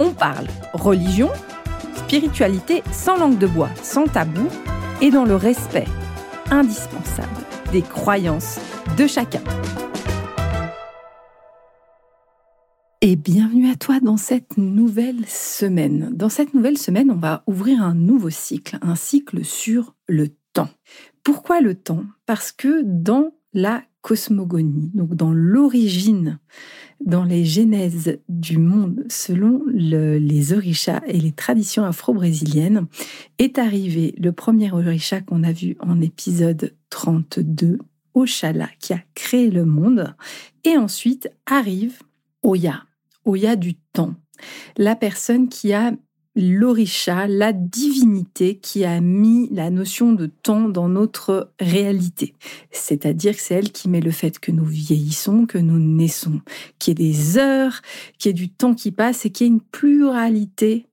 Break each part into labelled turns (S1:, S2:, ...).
S1: on parle religion, spiritualité sans langue de bois, sans tabou et dans le respect indispensable des croyances de chacun. Et bienvenue à toi dans cette nouvelle semaine. Dans cette nouvelle semaine, on va ouvrir un nouveau cycle, un cycle sur le temps. Pourquoi le temps? Parce que dans la cosmogonie, donc dans l'origine, dans les genèses du monde, selon les orishas et les traditions afro-brésiliennes, est arrivé le premier orisha qu'on a vu en épisode 32, Oshala, qui a créé le monde, et ensuite arrive Oya, Oya du temps, la personne qui a l'orisha, la divinité qui a mis la notion de temps dans notre réalité. C'est-à-dire que c'est elle qui met le fait que nous vieillissons, que nous naissons, qu'il y ait des heures, qu'il y ait du temps qui passe et qu'il y ait une pluralité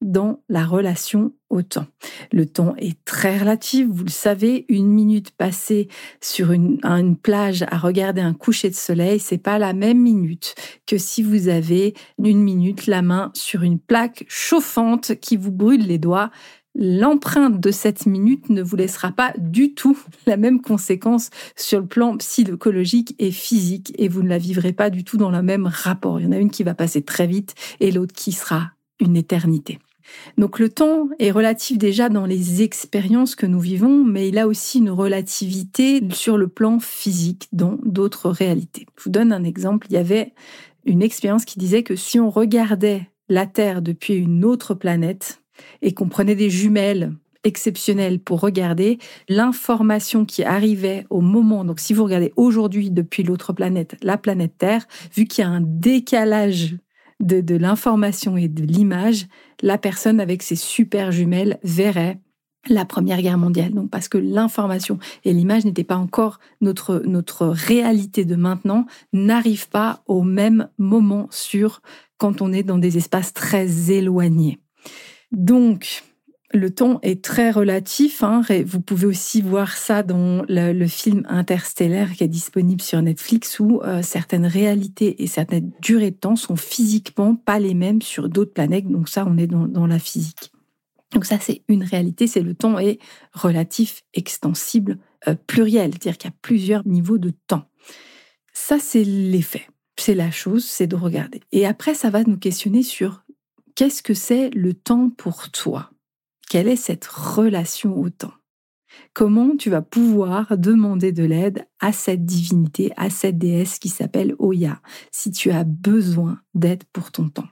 S1: dans la relation au temps. Le temps est très relatif, vous le savez, une minute passée sur une, plage à regarder un coucher de soleil, c'est pas la même minute que si vous avez une minute la main sur une plaque chauffante qui vous brûle les doigts. L'empreinte de cette minute ne vous laissera pas du tout la même conséquence sur le plan psychologique et physique et vous ne la vivrez pas du tout dans le même rapport. Il y en a une qui va passer très vite et l'autre qui sera une éternité. Donc le temps est relatif déjà dans les expériences que nous vivons, mais il a aussi une relativité sur le plan physique dans d'autres réalités. Je vous donne un exemple. Il y avait une expérience qui disait que si on regardait la Terre depuis une autre planète et qu'on prenait des jumelles exceptionnelles pour regarder l'information qui arrivait au moment. Donc, si vous regardez aujourd'hui depuis l'autre planète, la planète Terre, vu qu'il y a un décalage de, l'information et de l'image, la personne avec ses super jumelles verrait la Première Guerre mondiale. Donc parce que l'information et l'image n'étaient pas encore notre, notre réalité de maintenant, n'arrivent pas au même moment sur quand on est dans des espaces très éloignés. Donc, le temps est très relatif. Hein. Vous pouvez aussi voir ça dans le, film Interstellaire qui est disponible sur Netflix où euh, certaines réalités et certaines durées de temps sont physiquement pas les mêmes sur d'autres planètes. Donc ça, on est dans, la physique. Donc ça, c'est une réalité. C'est le temps est relatif, extensible, euh, pluriel, c'est-à-dire qu'il y a plusieurs niveaux de temps. Ça, c'est l'effet. C'est la chose, c'est de regarder. Et après, ça va nous questionner sur qu'est-ce que c'est le temps pour toi? Quelle est cette relation au temps? Comment tu vas pouvoir demander de l'aide à cette divinité, à cette déesse qui s'appelle Oya, si tu as besoin d'aide pour ton temps?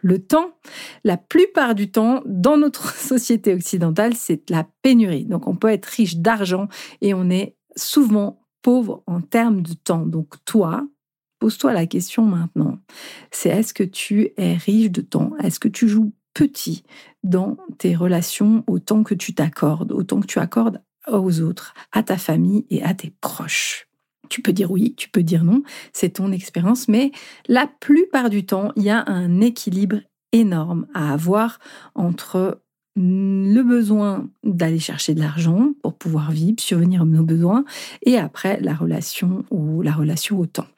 S1: Le temps, la plupart du temps, dans notre société occidentale, c'est la pénurie. Donc on peut être riche d'argent et on est souvent pauvre en termes de temps. Donc toi, pose-toi la question maintenant. C'est est-ce que tu es riche de temps? Est-ce que tu joues petit dans tes relations autant que tu t'accordes, autant que tu accordes aux autres, à ta famille et à tes proches. Tu peux dire oui, tu peux dire non, c'est ton expérience, mais la plupart du temps, il y a un équilibre énorme à avoir entre le besoin d'aller chercher de l'argent pour pouvoir vivre, survenir à nos besoins, et après la relation ou la relation au temps.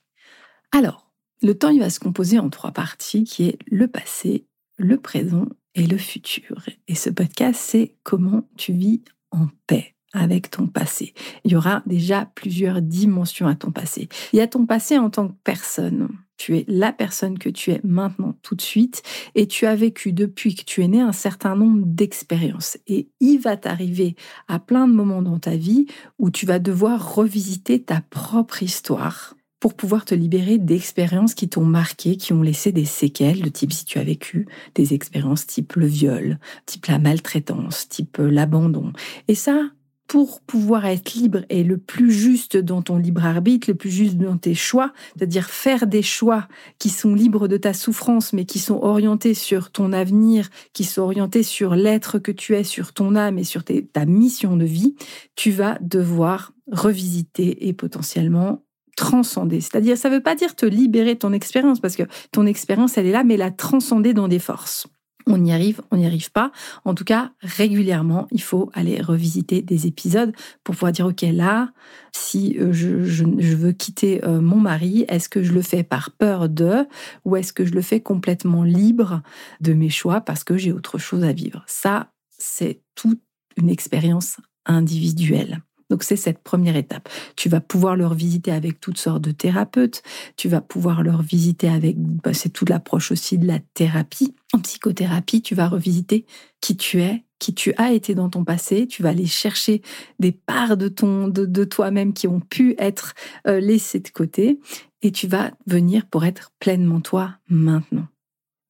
S1: Alors, le temps, il va se composer en trois parties, qui est le passé, le présent et le futur. Et ce podcast, c'est comment tu vis en paix avec ton passé. Il y aura déjà plusieurs dimensions à ton passé. Il y a ton passé en tant que personne. Tu es la personne que tu es maintenant tout de suite et tu as vécu depuis que tu es né un certain nombre d'expériences. Et il va t'arriver à plein de moments dans ta vie où tu vas devoir revisiter ta propre histoire pour pouvoir te libérer d'expériences qui t'ont marqué, qui ont laissé des séquelles, de type si tu as vécu des expériences type le viol, type la maltraitance, type l'abandon. Et ça, pour pouvoir être libre et le plus juste dans ton libre arbitre, le plus juste dans tes choix, c'est-à-dire faire des choix qui sont libres de ta souffrance, mais qui sont orientés sur ton avenir, qui sont orientés sur l'être que tu es, sur ton âme et sur ta mission de vie, tu vas devoir revisiter et potentiellement transcender. C'est-à-dire, ça ne veut pas dire te libérer de ton expérience, parce que ton expérience, elle est là, mais la transcender dans des forces on y arrive, on n'y arrive pas. En tout cas, régulièrement, il faut aller revisiter des épisodes pour pouvoir dire, OK, là, si euh, je, veux quitter euh, mon mari, est-ce que je le fais par peur de, ou est-ce que je le fais complètement libre de mes choix parce que j'ai autre chose à vivre? Ça, c'est toute une expérience individuelle. Donc c'est cette première étape. Tu vas pouvoir leur visiter avec toutes sortes de thérapeutes. Tu vas pouvoir leur visiter avec, bah, c'est toute l'approche aussi de la thérapie. En psychothérapie, tu vas revisiter qui tu es, qui tu as été dans ton passé. Tu vas aller chercher des parts de de, toi-même qui ont pu être euh, laissées de côté, et tu vas venir pour être pleinement toi maintenant.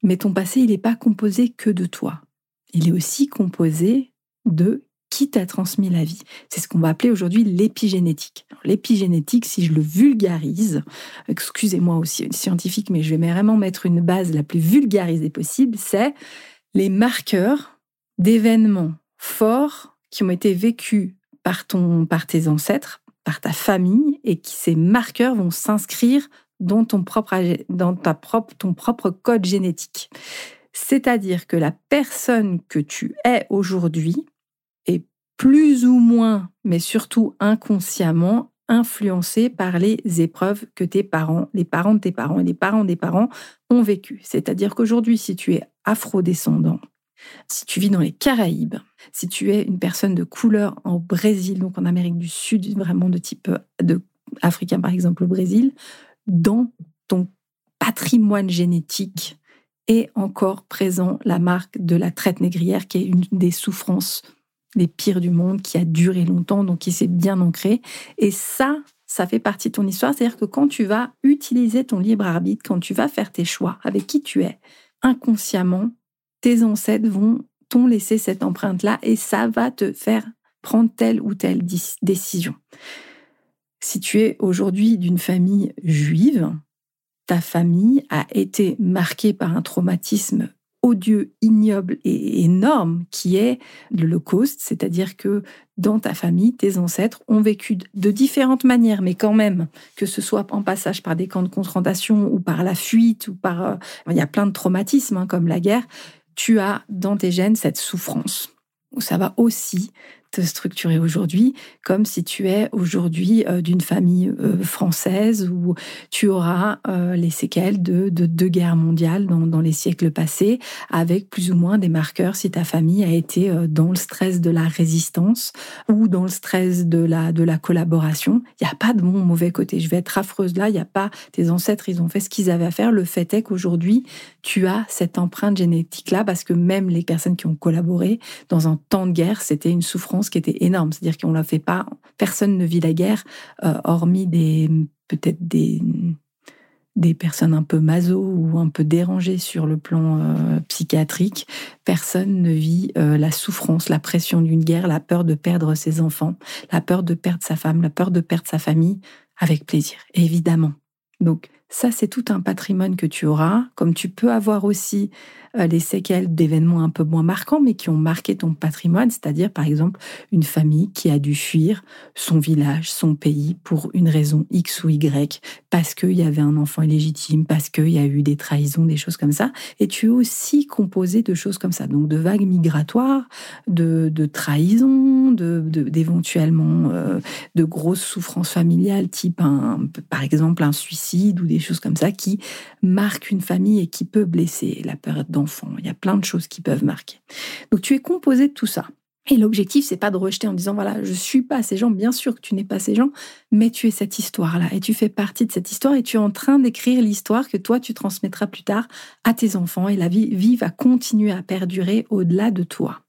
S1: Mais ton passé, il n'est pas composé que de toi. Il est aussi composé de qui t'a transmis la vie. C'est ce qu'on va appeler aujourd'hui l'épigénétique. L'épigénétique, si je le vulgarise, excusez-moi aussi scientifique, mais je vais vraiment mettre une base la plus vulgarisée possible, c'est les marqueurs d'événements forts qui ont été vécus par, ton, par tes ancêtres, par ta famille, et qui ces marqueurs vont s'inscrire dans, ton propre, dans ta propre, ton propre code génétique. C'est-à-dire que la personne que tu es aujourd'hui plus ou moins, mais surtout inconsciemment, influencé par les épreuves que tes parents, les parents de tes parents et les parents des parents ont vécues. C'est-à-dire qu'aujourd'hui, si tu es afro-descendant, si tu vis dans les Caraïbes, si tu es une personne de couleur en Brésil, donc en Amérique du Sud, vraiment de type de africain par exemple au Brésil, dans ton patrimoine génétique est encore présent la marque de la traite négrière, qui est une des souffrances les pires du monde, qui a duré longtemps, donc qui s'est bien ancré. Et ça, ça fait partie de ton histoire. C'est-à-dire que quand tu vas utiliser ton libre arbitre, quand tu vas faire tes choix avec qui tu es, inconsciemment, tes ancêtres vont t'ont laissé cette empreinte-là et ça va te faire prendre telle ou telle décision. Si tu es aujourd'hui d'une famille juive, ta famille a été marquée par un traumatisme odieux, ignoble et énorme qui est l'Holocauste, c'est-à-dire que dans ta famille, tes ancêtres ont vécu de différentes manières, mais quand même, que ce soit en passage par des camps de concentration ou par la fuite ou par... Euh, il y a plein de traumatismes hein, comme la guerre, tu as dans tes gènes cette souffrance. Ça va aussi te structurer aujourd'hui comme si tu es aujourd'hui euh, d'une famille euh, française où tu auras euh, les séquelles de, deux guerres mondiales dans, les siècles passés, avec plus ou moins des marqueurs si ta famille a été dans le stress de la résistance ou dans le stress de la, de la collaboration. Il n'y a pas de bon mauvais côté. Je vais être affreuse là, il n'y a pas tes ancêtres, ils ont fait ce qu'ils avaient à faire. Le fait est qu'aujourd'hui, tu as cette empreinte génétique-là parce que même les personnes qui ont collaboré dans un temps de guerre, c'était une souffrance qui était énorme. C'est-à-dire qu'on ne la fait pas. Personne ne vit la guerre, euh, hormis peut-être des des personnes un peu maso ou un peu dérangées sur le plan euh, psychiatrique, personne ne vit euh, la souffrance, la pression d'une guerre, la peur de perdre ses enfants, la peur de perdre sa femme, la peur de perdre sa famille avec plaisir, évidemment. Donc ça, c'est tout un patrimoine que tu auras, comme tu peux avoir aussi euh, les séquelles d'événements un peu moins marquants, mais qui ont marqué ton patrimoine, c'est-à-dire par exemple une famille qui a dû fuir son village, son pays pour une raison X ou Y, parce qu'il y avait un enfant illégitime, parce qu'il y a eu des trahisons, des choses comme ça. Et tu es aussi composé de choses comme ça, donc de vagues migratoires, de, de trahisons, de, d'éventuellement euh, de grosses souffrances familiales, type un, par exemple un suicide ou des choses comme ça, qui marquent une famille et qui peut blesser la peur il y a plein de choses qui peuvent marquer. Donc tu es composé de tout ça. Et l'objectif, c'est pas de rejeter en disant voilà, je suis pas ces gens. Bien sûr que tu n'es pas ces gens, mais tu es cette histoire-là et tu fais partie de cette histoire et tu es en train d'écrire l'histoire que toi tu transmettras plus tard à tes enfants et la vie, vie va continuer à perdurer au-delà de toi.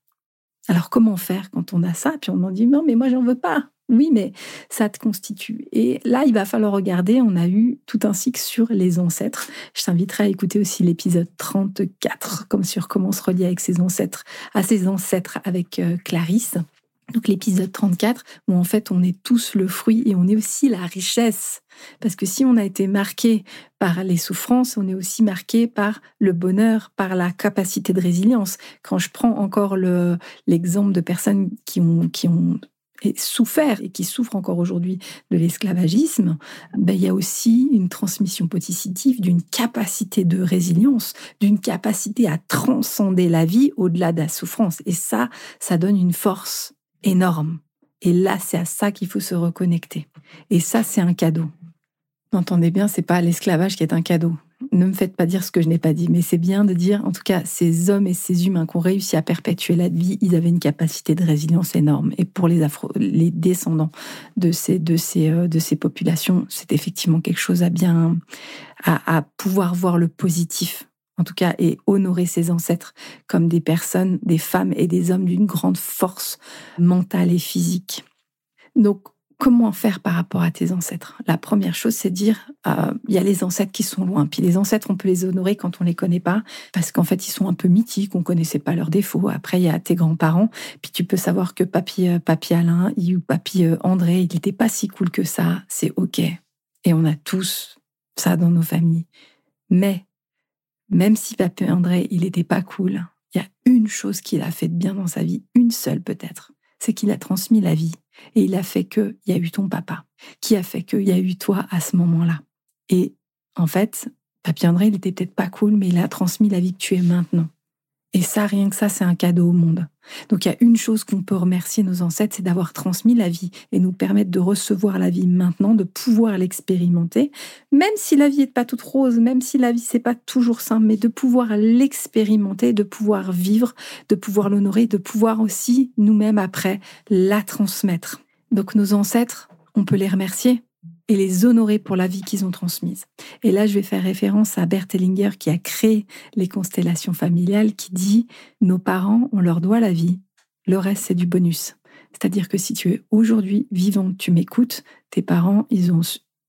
S1: Alors comment faire quand on a ça? Puis on en dit non, mais moi j'en veux pas. Oui, mais ça te constitue. Et là, il va falloir regarder. On a eu tout un cycle sur les ancêtres. Je t'inviterai à écouter aussi l'épisode 34, comme sur comment se relier avec ses ancêtres, à ses ancêtres avec euh, Clarisse Donc l'épisode 34, où en fait on est tous le fruit et on est aussi la richesse. Parce que si on a été marqué par les souffrances, on est aussi marqué par le bonheur, par la capacité de résilience. Quand je prends encore l'exemple de personnes qui ont, qui ont souffert et qui souffrent encore aujourd'hui de l'esclavagisme, ben, il y a aussi une transmission positive d'une capacité de résilience, d'une capacité à transcender la vie au-delà de la souffrance. Et ça, ça donne une force énorme. Et là, c'est à ça qu'il faut se reconnecter. Et ça, c'est un cadeau. Entendez bien, c'est pas l'esclavage qui est un cadeau. Ne me faites pas dire ce que je n'ai pas dit, mais c'est bien de dire, en tout cas, ces hommes et ces humains qui ont réussi à perpétuer la vie, ils avaient une capacité de résilience énorme. Et pour les, Afro, les descendants de ces, de ces, euh, populations, c'est effectivement quelque chose à bien, à, à pouvoir voir le positif en tout cas, et honorer ses ancêtres comme des personnes, des femmes et des hommes d'une grande force mentale et physique. Donc, comment faire par rapport à tes ancêtres? La première chose, c'est dire, euh, il y a les ancêtres qui sont loin. Puis les ancêtres, on peut les honorer quand on les connaît pas, parce qu'en fait, ils sont un peu mythiques, on connaissait pas leurs défauts. Après, il y a tes grands-parents, puis tu peux savoir que papy, euh, papy Alain ou papy euh, André, il n'était pas si cool que ça. C'est ok. Et on a tous ça dans nos familles. Mais même si Papy André, il n'était pas cool, il y a une chose qu'il a fait de bien dans sa vie, une seule peut-être, c'est qu'il a transmis la vie. Et il a fait qu'il y a eu ton papa, qui a fait qu'il y a eu toi à ce moment-là. Et en fait, Papy André, il était peut-être pas cool, mais il a transmis la vie que tu es maintenant. Et ça, rien que ça, c'est un cadeau au monde. Donc il y a une chose qu'on peut remercier nos ancêtres, c'est d'avoir transmis la vie et nous permettre de recevoir la vie maintenant, de pouvoir l'expérimenter, même si la vie n'est pas toute rose, même si la vie c'est pas toujours simple, mais de pouvoir l'expérimenter, de pouvoir vivre, de pouvoir l'honorer, de pouvoir aussi nous-mêmes après la transmettre. Donc nos ancêtres, on peut les remercier et les honorer pour la vie qu'ils ont transmise. Et là, je vais faire référence à Bert Hellinger qui a créé les constellations familiales, qui dit nos parents, on leur doit la vie, le reste c'est du bonus. C'est-à-dire que si tu es aujourd'hui vivant, tu m'écoutes, tes parents, ils ont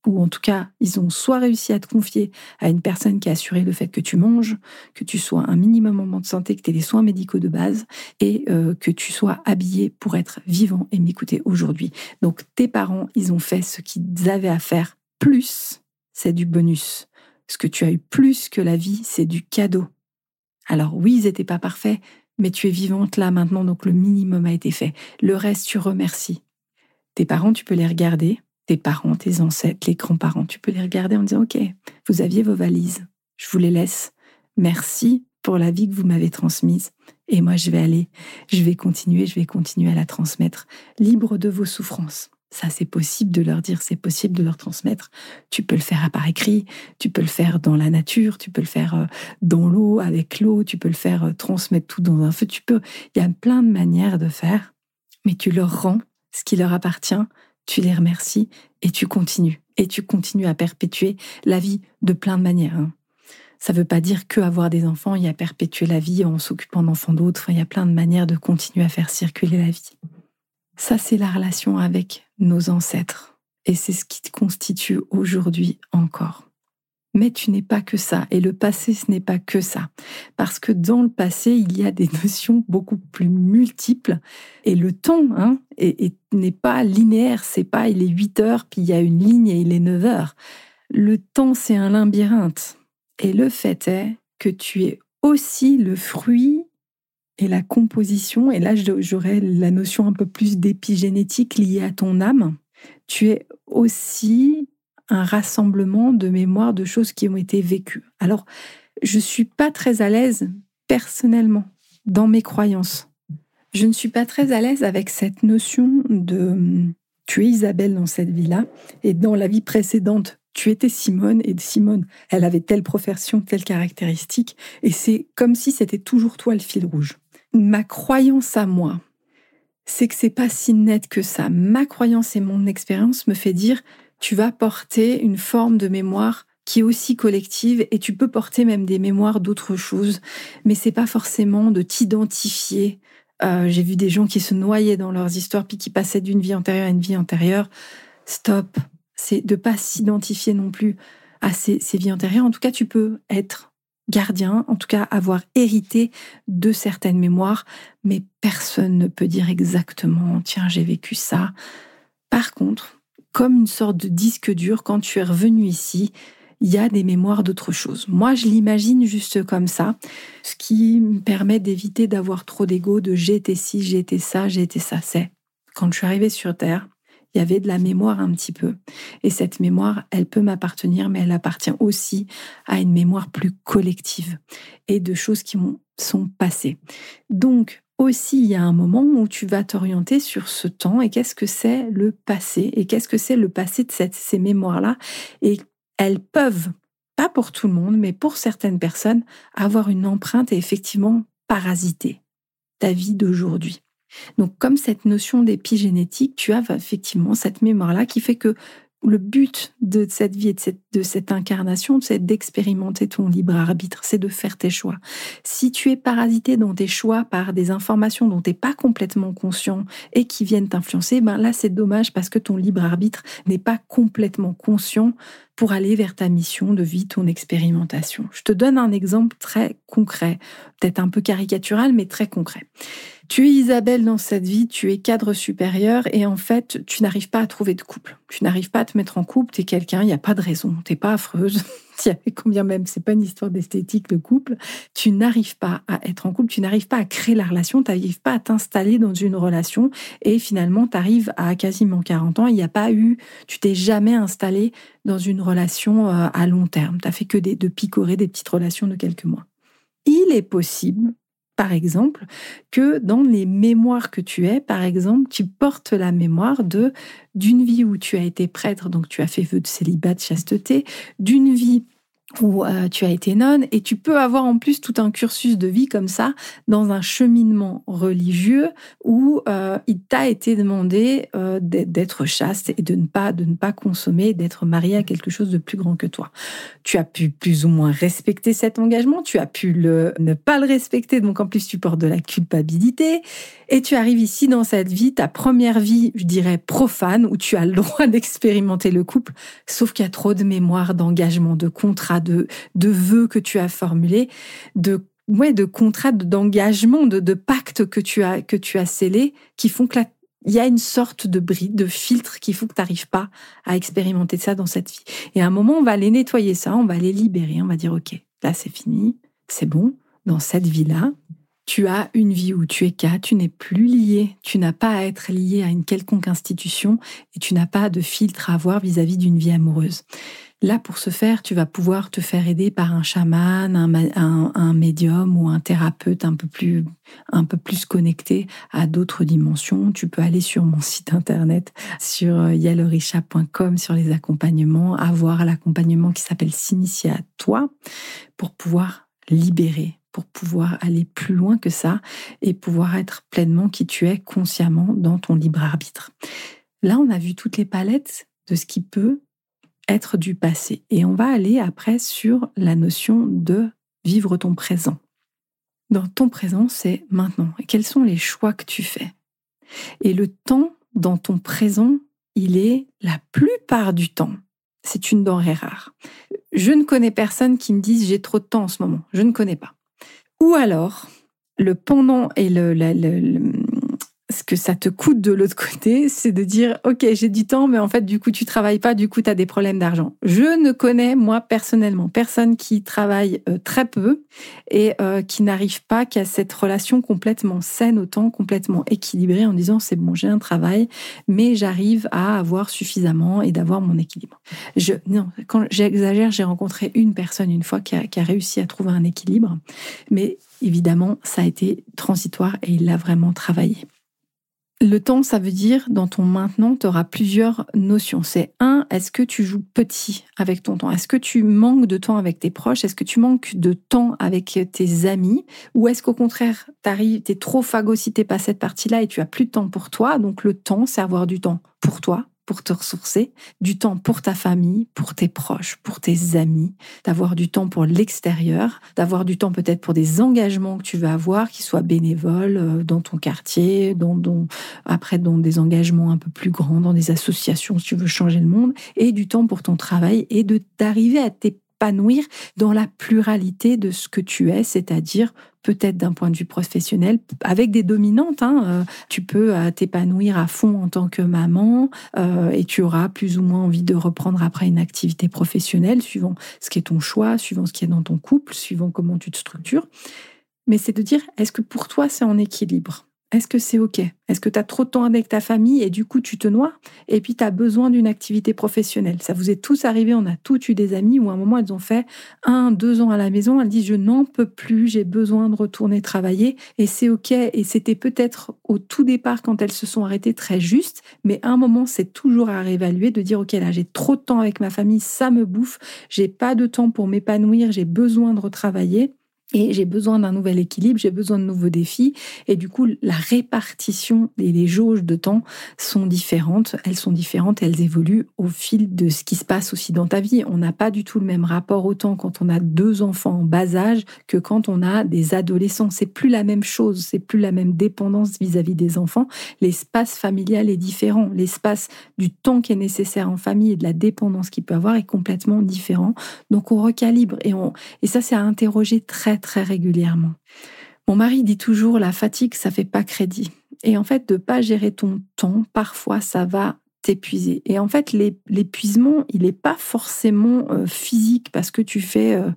S1: ou en tout cas, ils ont soit réussi à te confier à une personne qui a assuré le fait que tu manges, que tu sois un minimum en de santé, que tu aies des soins médicaux de base et euh, que tu sois habillé pour être vivant et m'écouter aujourd'hui. Donc tes parents, ils ont fait ce qu'ils avaient à faire. Plus, c'est du bonus. Ce que tu as eu plus que la vie, c'est du cadeau. Alors oui, ils n'étaient pas parfaits, mais tu es vivante là maintenant, donc le minimum a été fait. Le reste, tu remercies. Tes parents, tu peux les regarder, tes parents, tes ancêtres, les grands-parents. Tu peux les regarder en disant, OK, vous aviez vos valises, je vous les laisse. Merci pour la vie que vous m'avez transmise. Et moi, je vais aller, je vais continuer, je vais continuer à la transmettre, libre de vos souffrances. Ça, c'est possible de leur dire, c'est possible de leur transmettre. Tu peux le faire à par écrit, tu peux le faire dans la nature, tu peux le faire euh, dans l'eau, avec l'eau, tu peux le faire euh, transmettre tout dans un feu. Tu peux, il y a plein de manières de faire, mais tu leur rends ce qui leur appartient tu les remercies et tu continues. Et tu continues à perpétuer la vie de plein de manières. Hein. Ça ne veut pas dire que avoir des enfants, y a perpétuer la vie en s'occupant d'enfants d'autres. il y a plein de manières de continuer à faire circuler la vie. Ça, c'est la relation avec nos ancêtres. Et c'est ce qui te constitue aujourd'hui encore. Mais tu n'es pas que ça. Et le passé, ce n'est pas que ça. Parce que dans le passé, il y a des notions beaucoup plus multiples. Et le temps hein, n'est pas linéaire. C'est pas il est 8 heures, puis il y a une ligne et il est 9 heures. Le temps, c'est un labyrinthe. Et le fait est que tu es aussi le fruit et la composition. Et là, j'aurais la notion un peu plus d'épigénétique liée à ton âme. Tu es aussi un rassemblement de mémoires de choses qui ont été vécues. Alors, je ne suis pas très à l'aise personnellement dans mes croyances. Je ne suis pas très à l'aise avec cette notion de tu es Isabelle dans cette vie-là et dans la vie précédente, tu étais Simone et Simone, elle avait telle profession, telle caractéristique et c'est comme si c'était toujours toi le fil rouge. Ma croyance à moi, c'est que c'est pas si net que ça. Ma croyance et mon expérience me fait dire tu vas porter une forme de mémoire qui est aussi collective et tu peux porter même des mémoires d'autres choses, mais c'est pas forcément de t'identifier. Euh, j'ai vu des gens qui se noyaient dans leurs histoires puis qui passaient d'une vie antérieure à une vie antérieure. Stop, c'est de pas s'identifier non plus à ces, ces vies antérieures. En tout cas, tu peux être gardien, en tout cas avoir hérité de certaines mémoires, mais personne ne peut dire exactement, tiens, j'ai vécu ça. Par contre, comme une sorte de disque dur, quand tu es revenu ici, il y a des mémoires d'autre chose. Moi, je l'imagine juste comme ça, ce qui me permet d'éviter d'avoir trop d'ego, de été ci, j'ai été ça, été ça. C'est quand je suis arrivée sur Terre, il y avait de la mémoire un petit peu. Et cette mémoire, elle peut m'appartenir, mais elle appartient aussi à une mémoire plus collective et de choses qui sont passées. Donc, aussi, il y a un moment où tu vas t'orienter sur ce temps et qu'est-ce que c'est le passé et qu'est-ce que c'est le passé de ces mémoires-là et elles peuvent, pas pour tout le monde, mais pour certaines personnes, avoir une empreinte et effectivement parasiter ta vie d'aujourd'hui. Donc comme cette notion d'épigénétique, tu as effectivement cette mémoire-là qui fait que le but de cette vie et de cette, incarnation, c'est d'expérimenter ton libre arbitre, c'est de faire tes choix. Si tu es parasité dans tes choix par des informations dont tu n'es pas complètement conscient et qui viennent t'influencer, ben là c'est dommage parce que ton libre arbitre n'est pas complètement conscient pour aller vers ta mission de vie, ton expérimentation. Je te donne un exemple très concret, peut-être un peu caricatural, mais très concret. Tu es Isabelle dans cette vie, tu es cadre supérieur et en fait, tu n'arrives pas à trouver de couple. Tu n'arrives pas à te mettre en couple, tu es quelqu'un, il n'y a pas de raison, tu n'es pas affreuse. Combien même, c'est pas une histoire d'esthétique de couple. Tu n'arrives pas à être en couple, tu n'arrives pas à créer la relation, tu n'arrives pas à t'installer dans une relation et finalement, tu arrives à quasiment 40 ans, il n'y a pas eu, tu t'es jamais installé dans une relation euh, à long terme. Tu as fait que des, de picorer des petites relations de quelques mois. Il est possible par exemple, que dans les mémoires que tu es, par exemple, tu portes la mémoire de d'une vie où tu as été prêtre, donc tu as fait vœu de célibat, de chasteté, d'une vie où euh, tu as été nonne et tu peux avoir en plus tout un cursus de vie comme ça dans un cheminement religieux où euh, il t'a été demandé euh, d'être chaste et de ne pas de ne pas consommer, d'être marié à quelque chose de plus grand que toi. Tu as pu plus ou moins respecter cet engagement, tu as pu le ne pas le respecter donc en plus tu portes de la culpabilité et tu arrives ici dans cette vie, ta première vie, je dirais profane où tu as le droit d'expérimenter le couple, sauf qu'il y a trop de mémoire, d'engagement, de contrat de, vœux que tu as formulés, de ouais, de contrats d'engagement, de, pactes que tu as que tu as scellés, qui font que il y a une sorte de bride, de filtre qu'il faut que tu n'arrives pas à expérimenter ça dans cette vie. Et à un moment, on va aller nettoyer ça, on va les libérer, on va dire, OK, là c'est fini, c'est bon, dans cette vie-là, tu as une vie où tu es cas, tu n'es plus lié, tu n'as pas à être lié à une quelconque institution et tu n'as pas de filtre à avoir vis-à-vis d'une vie amoureuse. Là, pour ce faire, tu vas pouvoir te faire aider par un chaman, un, médium ou un thérapeute un peu plus, connecté à d'autres dimensions. Tu peux aller sur mon site internet, sur euh, yalorisha.com, sur les accompagnements, avoir l'accompagnement qui s'appelle S'initier à toi pour pouvoir libérer pour pouvoir aller plus loin que ça et pouvoir être pleinement qui tu es consciemment dans ton libre arbitre. Là, on a vu toutes les palettes de ce qui peut être du passé. Et on va aller après sur la notion de vivre ton présent. Dans ton présent, c'est maintenant. quels sont les choix que tu fais? Et le temps dans ton présent, il est la plupart du temps. C'est une denrée rare. Je ne connais personne qui me dise j'ai trop de temps en ce moment. Je ne connais pas. Ou alors, le pendant et le, ce que ça te coûte de l'autre côté, c'est de dire, OK, j'ai du temps, mais en fait, du coup, tu travailles pas, du coup, tu as des problèmes d'argent. Je ne connais, moi, personnellement, personne qui travaille euh, très peu et euh, qui n'arrive pas qu'à cette relation complètement saine au temps, complètement équilibrée en disant, c'est bon, j'ai un travail, mais j'arrive à avoir suffisamment et d'avoir mon équilibre. Je, non, quand j'exagère, j'ai rencontré une personne une fois qui a, qui a réussi à trouver un équilibre, mais évidemment, ça a été transitoire et il l'a vraiment travaillé. Le temps, ça veut dire, dans ton maintenant, tu auras plusieurs notions. C'est un, est-ce que tu joues petit avec ton temps? Est-ce que tu manques de temps avec tes proches? Est-ce que tu manques de temps avec tes amis? Ou est-ce qu'au contraire, tu es trop phagocyté par cette partie-là et tu as plus de temps pour toi? Donc le temps, c'est avoir du temps pour toi, pour te ressourcer, du temps pour ta famille, pour tes proches, pour tes amis, d'avoir du temps pour l'extérieur, d'avoir du temps peut-être pour des engagements que tu veux avoir, qui soient bénévoles euh, dans ton quartier, dans, après dans des engagements un peu plus grands, dans des associations si tu veux changer le monde, et du temps pour ton travail et de d'arriver à tes dans la pluralité de ce que tu es, c'est-à-dire peut-être d'un point de vue professionnel, avec des dominantes. Hein, euh, tu peux euh, t'épanouir à fond en tant que maman euh, et tu auras plus ou moins envie de reprendre après une activité professionnelle, suivant ce qui est ton choix, suivant ce qui est dans ton couple, suivant comment tu te structures. Mais c'est de dire, est-ce que pour toi c'est en équilibre? Est-ce que c'est OK? Est-ce que tu as trop de temps avec ta famille et du coup tu te noies? Et puis tu as besoin d'une activité professionnelle. Ça vous est tous arrivé, on a tous eu des amis où à un moment elles ont fait un, deux ans à la maison, elles disent je n'en peux plus, j'ai besoin de retourner travailler et c'est OK. Et c'était peut-être au tout départ quand elles se sont arrêtées très juste, mais à un moment c'est toujours à réévaluer, de dire OK là j'ai trop de temps avec ma famille, ça me bouffe, j'ai pas de temps pour m'épanouir, j'ai besoin de retravailler. Et j'ai besoin d'un nouvel équilibre, j'ai besoin de nouveaux défis. Et du coup, la répartition et les jauges de temps sont différentes. Elles sont différentes elles évoluent au fil de ce qui se passe aussi dans ta vie. On n'a pas du tout le même rapport au temps quand on a deux enfants en bas âge que quand on a des adolescents. C'est plus la même chose, c'est plus la même dépendance vis-à-vis des enfants. L'espace familial est différent. L'espace du temps qui est nécessaire en famille et de la dépendance qu'il peut avoir est complètement différent. Donc on recalibre et on, et ça c'est à interroger très très régulièrement. Mon mari dit toujours la fatigue, ça fait pas crédit. Et en fait, de pas gérer ton temps, parfois, ça va t'épuiser. Et en fait, l'épuisement, il n'est pas forcément euh, physique parce que tu fais euh,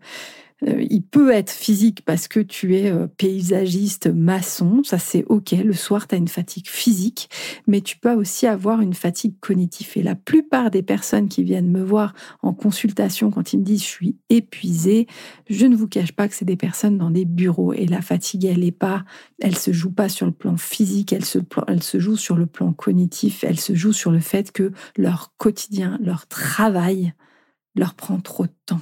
S1: il peut être physique parce que tu es euh, paysagiste, maçon, ça c'est ok. Le soir, tu as une fatigue physique, mais tu peux aussi avoir une fatigue cognitive. Et la plupart des personnes qui viennent me voir en consultation quand ils me disent je suis épuisée, je ne vous cache pas que c'est des personnes dans des bureaux. Et la fatigue, elle est pas, elle se joue pas sur le plan physique, se, elle se joue sur le plan cognitif, elle se joue sur le fait que leur quotidien, leur travail leur prend trop de temps.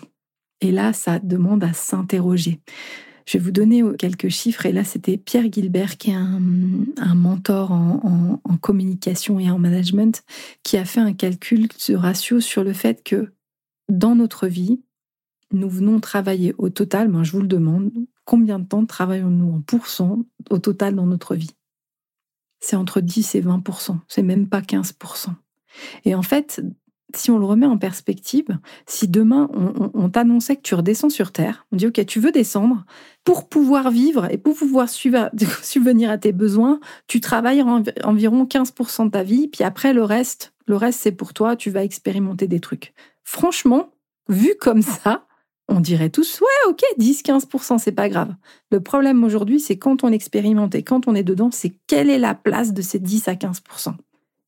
S1: Et là, ça demande à s'interroger. Je vais vous donner quelques chiffres. Et là, c'était Pierre Gilbert, qui est un, mentor en, communication et en management, qui a fait un calcul de ratio sur le fait que dans notre vie, nous venons travailler au total, ben, je vous le demande, combien de temps travaillons-nous en pourcent au total dans notre vie? C'est entre 10 et 20% c'est même pas 15% Et en fait, si on le remet en perspective, si demain on, t'annonçait que tu redescends sur Terre, on dit ok, tu veux descendre pour pouvoir vivre et pour pouvoir subvenir à tes besoins, tu travailles environ 15% de ta vie, puis après le reste, le reste c'est pour toi, tu vas expérimenter des trucs. Franchement, vu comme ça, on dirait tous ouais, ok, 10-15%, c'est pas grave. Le problème aujourd'hui, c'est quand on expérimente et quand on est dedans, c'est quelle est la place de ces 10 à 15%.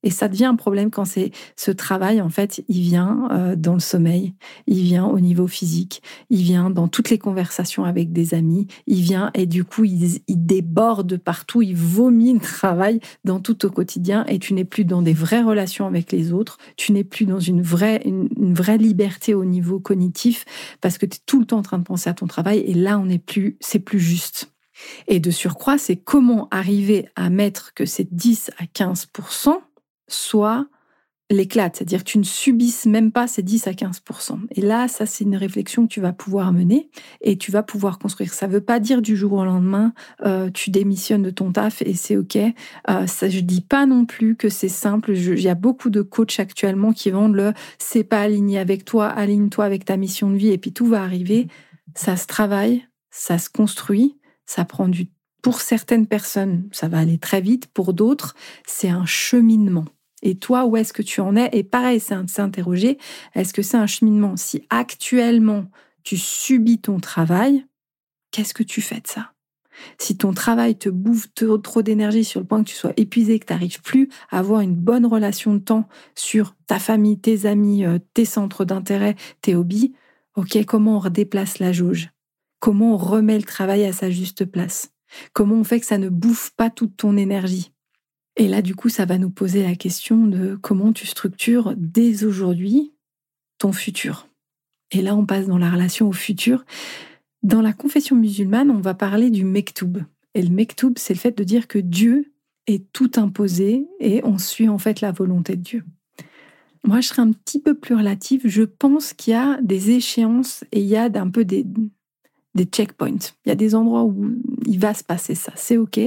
S1: Et ça devient un problème quand c'est ce travail, en fait, il vient euh, dans le sommeil, il vient au niveau physique, il vient dans toutes les conversations avec des amis, il vient et du coup, il, déborde partout, il vomit le travail dans tout au quotidien. Et tu n'es plus dans des vraies relations avec les autres, tu n'es plus dans une vraie, une, vraie liberté au niveau cognitif parce que tu es tout le temps en train de penser à ton travail. Et là, on n'est plus, c'est plus juste. Et de surcroît, c'est comment arriver à mettre que c'est 10 à 15 soit l'éclate, c'est-à-dire que tu ne subisses même pas ces 10 à 15% Et là, ça, c'est une réflexion que tu vas pouvoir mener et tu vas pouvoir construire. Ça ne veut pas dire du jour au lendemain, euh, tu démissionnes de ton taf et c'est OK. Euh, je dis pas non plus que c'est simple. Il y a beaucoup de coachs actuellement qui vendent le c'est pas aligné avec toi, aligne-toi avec ta mission de vie et puis tout va arriver. Ça se travaille, ça se construit, ça prend du pour certaines personnes, ça va aller très vite. Pour d'autres, c'est un cheminement. Et toi, où est-ce que tu en es? Et pareil, c'est s'interroger, est-ce que c'est un cheminement? Si actuellement, tu subis ton travail, qu'est-ce que tu fais de ça? Si ton travail te bouffe trop, d'énergie sur le point que tu sois épuisé, que tu n'arrives plus à avoir une bonne relation de temps sur ta famille, tes amis, euh, tes centres d'intérêt, tes hobbies, ok, comment on redéplace la jauge? Comment on remet le travail à sa juste place? Comment on fait que ça ne bouffe pas toute ton énergie? Et là, du coup, ça va nous poser la question de comment tu structures dès aujourd'hui ton futur. Et là, on passe dans la relation au futur. Dans la confession musulmane, on va parler du mektoub. Et le mektoub, c'est le fait de dire que Dieu est tout imposé et on suit en fait la volonté de Dieu. Moi, je serais un petit peu plus relative. Je pense qu'il y a des échéances et il y a un peu des, des checkpoints. Il y a des endroits où il va se passer ça, c'est OK.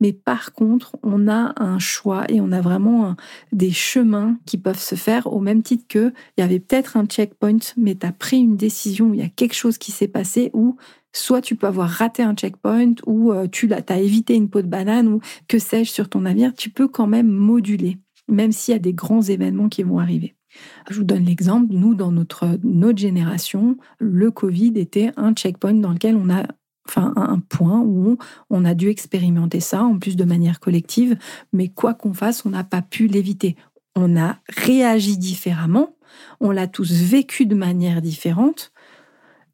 S1: Mais par contre, on a un choix et on a vraiment des chemins qui peuvent se faire au même titre que il y avait peut-être un checkpoint, mais tu as pris une décision, il y a quelque chose qui s'est passé où soit tu peux avoir raté un checkpoint ou euh, tu as évité une peau de banane ou que sais-je sur ton navire, tu peux quand même moduler, même s'il y a des grands événements qui vont arriver. Je vous donne l'exemple, nous, dans notre, notre génération, le Covid était un checkpoint dans lequel on a enfin un point où on a dû expérimenter ça, en plus de manière collective, mais quoi qu'on fasse, on n'a pas pu l'éviter. On a réagi différemment, on l'a tous vécu de manière différente,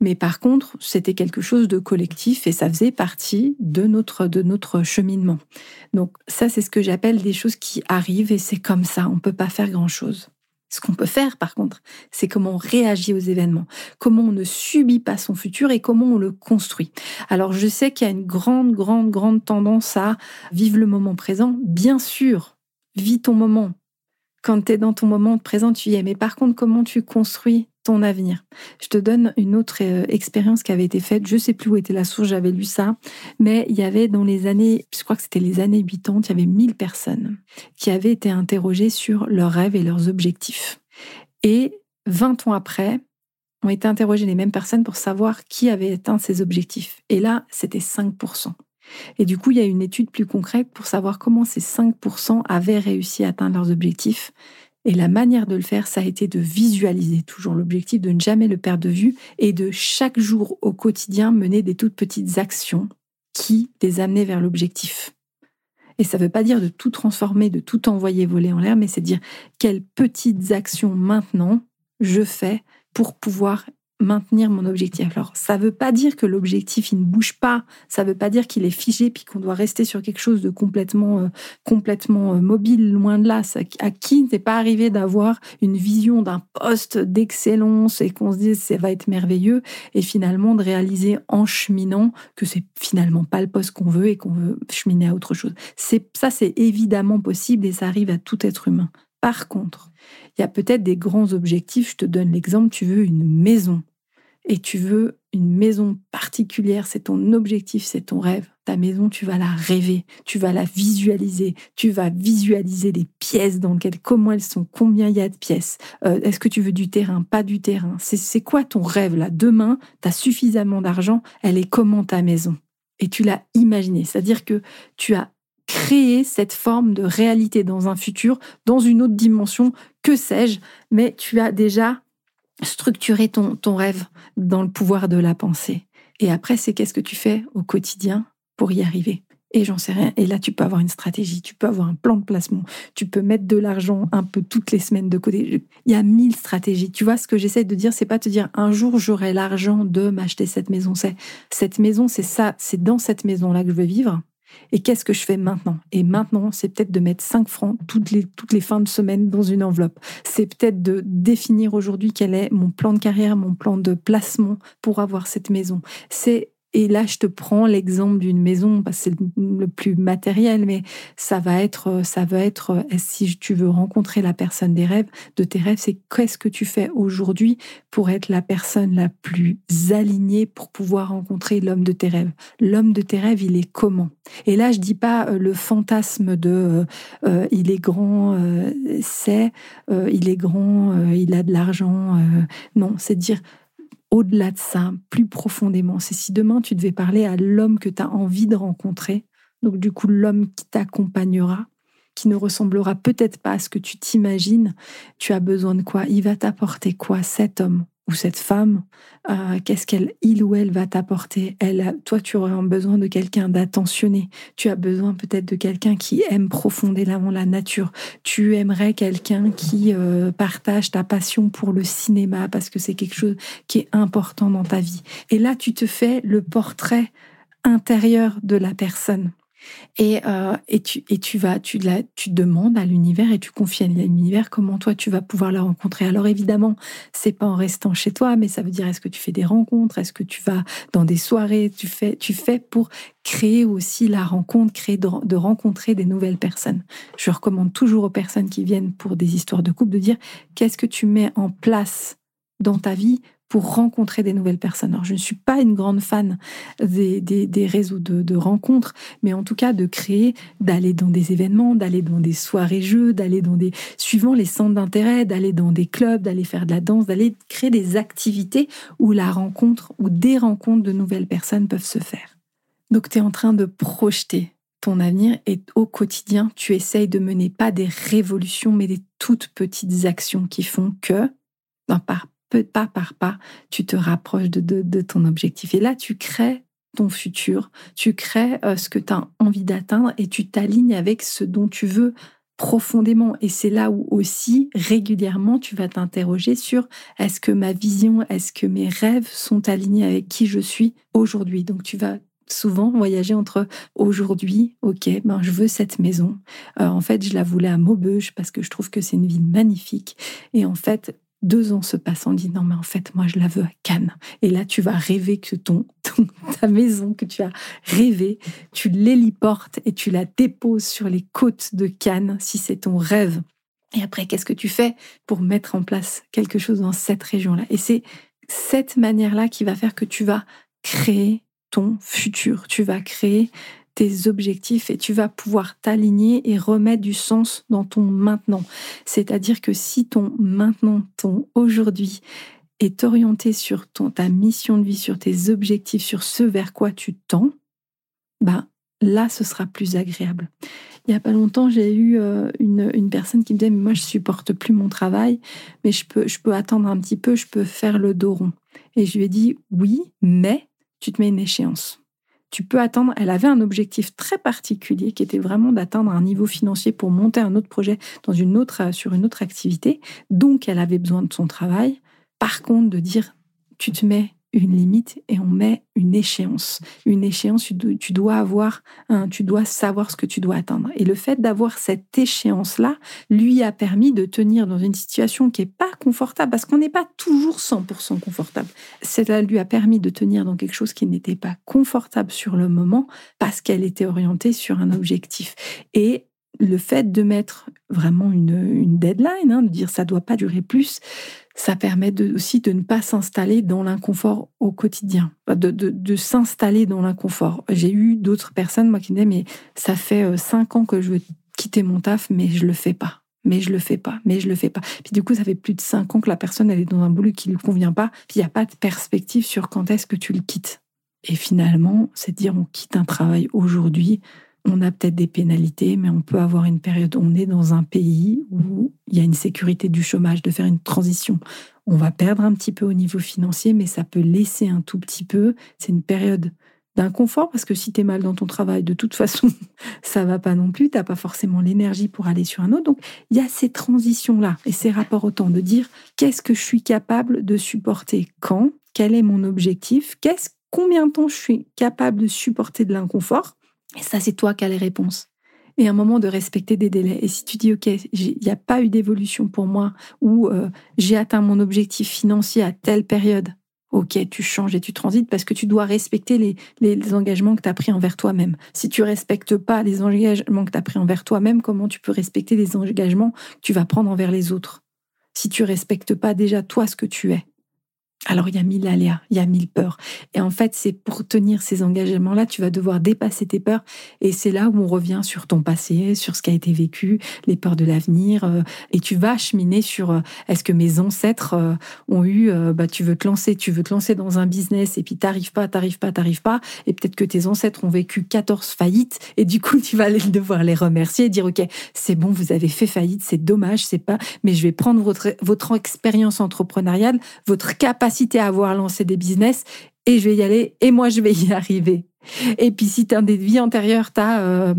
S1: mais par contre, c'était quelque chose de collectif et ça faisait partie de notre, de notre cheminement. Donc ça, c'est ce que j'appelle des choses qui arrivent et c'est comme ça, on ne peut pas faire grand-chose. Ce qu'on peut faire, par contre, c'est comment on réagit aux événements, comment on ne subit pas son futur et comment on le construit. Alors, je sais qu'il y a une grande, grande, grande tendance à vivre le moment présent. Bien sûr, vis ton moment. Quand tu es dans ton moment présent, tu y es. Mais par contre, comment tu construis ton avenir. Je te donne une autre euh, expérience qui avait été faite. Je sais plus où était la source, j'avais lu ça, mais il y avait dans les années, je crois que c'était les années 80, il y avait 1000 personnes qui avaient été interrogées sur leurs rêves et leurs objectifs. Et 20 ans après, ont été interrogées les mêmes personnes pour savoir qui avait atteint ces objectifs. Et là, c'était 5%. Et du coup, il y a une étude plus concrète pour savoir comment ces 5% avaient réussi à atteindre leurs objectifs. Et la manière de le faire, ça a été de visualiser toujours l'objectif, de ne jamais le perdre de vue et de chaque jour au quotidien mener des toutes petites actions qui les amenaient vers l'objectif. Et ça ne veut pas dire de tout transformer, de tout envoyer voler en l'air, mais c'est dire quelles petites actions maintenant je fais pour pouvoir maintenir mon objectif. Alors, ça ne veut pas dire que l'objectif, il ne bouge pas. Ça ne veut pas dire qu'il est figé puis qu'on doit rester sur quelque chose de complètement, euh, complètement euh, mobile, loin de là. à qui n'est pas arrivé d'avoir une vision d'un poste d'excellence et qu'on se dise ça va être merveilleux et finalement de réaliser en cheminant que c'est finalement pas le poste qu'on veut et qu'on veut cheminer à autre chose. C'est, ça, c'est évidemment possible et ça arrive à tout être humain. Par contre, il y a peut-être des grands objectifs. Je te donne l'exemple, tu veux une maison et tu veux une maison particulière, c'est ton objectif, c'est ton rêve. Ta maison, tu vas la rêver, tu vas la visualiser, tu vas visualiser les pièces dans lesquelles, comment elles sont, combien il y a de pièces. Euh, est-ce que tu veux du terrain, pas du terrain C'est quoi ton rêve là? Demain, tu as suffisamment d'argent, elle est comment ta maison? Et tu l'as imaginée, c'est-à-dire que tu as créé cette forme de réalité dans un futur, dans une autre dimension, que sais-je, mais tu as déjà structurer ton, ton rêve dans le pouvoir de la pensée. Et après, c'est qu'est-ce que tu fais au quotidien pour y arriver? Et j'en sais rien. Et là, tu peux avoir une stratégie, tu peux avoir un plan de placement, tu peux mettre de l'argent un peu toutes les semaines de côté. Il y a mille stratégies. Tu vois, ce que j'essaie de dire, c'est pas te dire un jour j'aurai l'argent de m'acheter cette maison. C'est cette maison, c'est ça, c'est dans cette maison-là que je veux vivre. Et qu'est-ce que je fais maintenant? Et maintenant, c'est peut-être de mettre 5 francs toutes les, toutes les fins de semaine dans une enveloppe. C'est peut-être de définir aujourd'hui quel est mon plan de carrière, mon plan de placement pour avoir cette maison. C'est et là, je te prends l'exemple d'une maison, parce que c'est le plus matériel, mais ça va être, ça va être, si tu veux rencontrer la personne des rêves, de tes rêves, c'est qu'est-ce que tu fais aujourd'hui pour être la personne la plus alignée pour pouvoir rencontrer l'homme de tes rêves? L'homme de tes rêves, il est comment? Et là, je dis pas euh, le fantasme de, euh, euh, il est grand, c'est, il est grand, il a de l'argent. non, c'est dire au-delà de ça, plus profondément. C'est si demain tu devais parler à l'homme que tu as envie de rencontrer, donc du coup l'homme qui t'accompagnera, qui ne ressemblera peut-être pas à ce que tu t'imagines, tu as besoin de quoi? Il va t'apporter quoi cet homme? Ou cette femme, euh, qu'est-ce qu'elle, il ou elle va t'apporter? Elle, toi, tu aurais besoin de quelqu'un d'attentionné. Tu as besoin peut-être de quelqu'un qui aime profondément la nature. Tu aimerais quelqu'un qui euh, partage ta passion pour le cinéma parce que c'est quelque chose qui est important dans ta vie. Et là, tu te fais le portrait intérieur de la personne. Et, euh, et, tu, vas, tu, demandes à l'univers et tu confies à l'univers comment toi tu vas pouvoir la rencontrer. Alors évidemment, c'est pas en restant chez toi, mais ça veut dire est-ce que tu fais des rencontres, est-ce que tu vas dans des soirées, tu fais, pour créer aussi la rencontre, créer de rencontrer des nouvelles personnes. Je recommande toujours aux personnes qui viennent pour des histoires de couple de dire qu'est-ce que tu mets en place dans ta vie pour rencontrer des nouvelles personnes. Alors, je ne suis pas une grande fan des, des, réseaux de, de, rencontres, mais en tout cas de créer, d'aller dans des événements, d'aller dans des soirées-jeux, d'aller dans des, suivant les centres d'intérêt, d'aller dans des clubs, d'aller faire de la danse, d'aller créer des activités où la rencontre, ou des rencontres de nouvelles personnes peuvent se faire. Donc, tu es en train de projeter ton avenir et au quotidien, tu essayes de mener pas des révolutions, mais des toutes petites actions qui font que, ben, par pas par pas, tu te rapproches de, ton objectif. Et là, tu crées ton futur, tu crées euh, ce que tu as envie d'atteindre et tu t'alignes avec ce dont tu veux profondément. Et c'est là où aussi régulièrement tu vas t'interroger sur est-ce que ma vision, est-ce que mes rêves sont alignés avec qui je suis aujourd'hui? Donc tu vas souvent voyager entre aujourd'hui, ok, ben je veux cette maison. Euh, en fait, je la voulais à Maubeuge parce que je trouve que c'est une ville magnifique. Et en fait, deux ans se passent, on dit non mais en fait moi je la veux à Cannes. Et là tu vas rêver que ton, ta maison que tu as rêvé, tu l'héliportes et tu la déposes sur les côtes de Cannes si c'est ton rêve. Et après qu'est-ce que tu fais pour mettre en place quelque chose dans cette région-là? Et c'est cette manière-là qui va faire que tu vas créer ton futur, tu vas créer tes objectifs et tu vas pouvoir t'aligner et remettre du sens dans ton maintenant. C'est-à-dire que si ton maintenant, ton aujourd'hui est orienté sur ton, ta mission de vie, sur tes objectifs, sur ce vers quoi tu tends, ben là, ce sera plus agréable. Il n'y a pas longtemps, j'ai eu euh, une, une, personne qui me disait, moi, je supporte plus mon travail, mais je peux, je peux attendre un petit peu, je peux faire le dos rond. Et je lui ai dit, oui, mais tu te mets une échéance tu peux attendre. Elle avait un objectif très particulier qui était vraiment d'atteindre un niveau financier pour monter un autre projet dans une autre, euh, sur une autre activité. Donc, elle avait besoin de son travail. Par contre, de dire, tu te mets une limite et on met une échéance. Une échéance, tu dois avoir, tu dois savoir ce que tu dois atteindre. Et le fait d'avoir cette échéance-là lui a permis de tenir dans une situation qui est pas confortable parce qu'on n'est pas toujours 100% confortable. Cela lui a permis de tenir dans quelque chose qui n'était pas confortable sur le moment parce qu'elle était orientée sur un objectif. Et le fait de mettre vraiment une, deadline, hein, de dire ça doit pas durer plus, ça permet aussi de ne pas s'installer dans l'inconfort au quotidien, de, s'installer dans l'inconfort. J'ai eu d'autres personnes, moi, qui disaient, mais ça fait euh, cinq ans que je veux quitter mon taf, mais je le fais pas. Mais je le fais pas, mais je le fais pas. Puis du coup, ça fait plus de cinq ans que la personne, elle est dans un boulot qui lui convient pas, puis il n'y a pas de perspective sur quand est-ce que tu le quittes. Et finalement, c'est dire on quitte un travail aujourd'hui on a peut-être des pénalités, mais on peut avoir une période, on est dans un pays où il y a une sécurité du chômage, de faire une transition. On va perdre un petit peu au niveau financier, mais ça peut laisser un tout petit peu. C'est une période d'inconfort parce que si tu es mal dans ton travail, de toute façon, ça va pas non plus. Tu n'as pas forcément l'énergie pour aller sur un autre. Donc, il y a ces transitions-là et ces rapports au temps de dire qu'est-ce que je suis capable de supporter quand, quel est mon objectif, qu'est-ce, combien de temps je suis capable de supporter de l'inconfort et ça, c'est toi qui as les réponses. Et un moment de respecter des délais. Et si tu dis, OK, il n'y a pas eu d'évolution pour moi, ou euh, j'ai atteint mon objectif financier à telle période, OK, tu changes et tu transites parce que tu dois respecter les, engagements que tu as pris envers toi-même. Si tu respectes pas les engagements que tu as pris envers toi-même, comment tu peux respecter les engagements que tu vas prendre envers les autres? Si tu respectes pas déjà toi ce que tu es. Alors il y a mille aléas, il y a mille peurs. Et en fait, c'est pour tenir ces engagements-là, tu vas devoir dépasser tes peurs. Et c'est là où on revient sur ton passé, sur ce qui a été vécu, les peurs de l'avenir. Euh, et tu vas cheminer sur euh, est-ce que mes ancêtres euh, ont eu, bah, tu veux te lancer, tu veux te lancer dans un business et puis t'arrives pas, t'arrives pas, t'arrives pas. Et peut-être que tes ancêtres ont vécu 14 faillites et du coup, tu vas devoir les remercier et dire, OK, c'est bon, vous avez fait faillite, c'est dommage, c'est pas, mais je vais prendre votre, votre expérience entrepreneuriale, votre capacité à avoir lancé des business et je vais y aller et moi je vais y arriver. Et puis si tu as des vies antérieures, tu as euh,